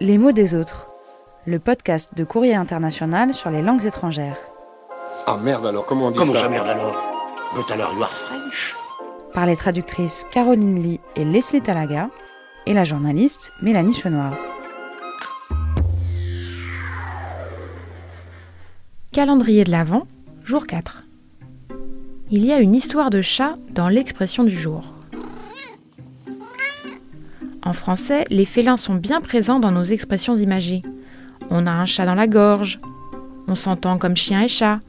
Les mots des autres, le podcast de Courrier International sur les langues étrangères. Ah merde alors, comment on dit Comment ça ça merde alors But alors you are French Par les traductrices Caroline Lee et Leslie Talaga et la journaliste Mélanie Chenoir. Calendrier de l'Avent, jour 4. Il y a une histoire de chat dans l'expression du jour. En français, les félins sont bien présents dans nos expressions imagées. On a un chat dans la gorge, on s'entend comme chien et chat,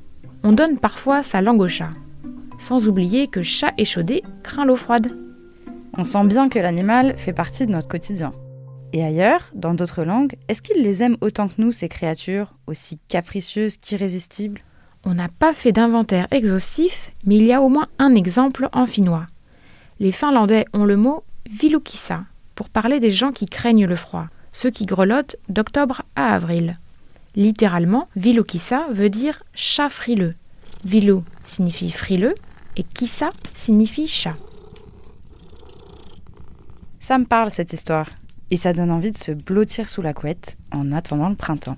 on donne parfois sa langue au chat. Sans oublier que chat échaudé craint l'eau froide. On sent bien que l'animal fait partie de notre quotidien. Et ailleurs, dans d'autres langues, est-ce qu'ils les aiment autant que nous, ces créatures, aussi capricieuses qu'irrésistibles? On n'a pas fait d'inventaire exhaustif, mais il y a au moins un exemple en finnois. Les Finlandais ont le mot vilukissa pour parler des gens qui craignent le froid, ceux qui grelottent d'octobre à avril. Littéralement, vilukissa veut dire chat frileux. Vilu signifie frileux et kissa signifie chat. Ça me parle cette histoire. Et ça donne envie de se blottir sous la couette en attendant le printemps.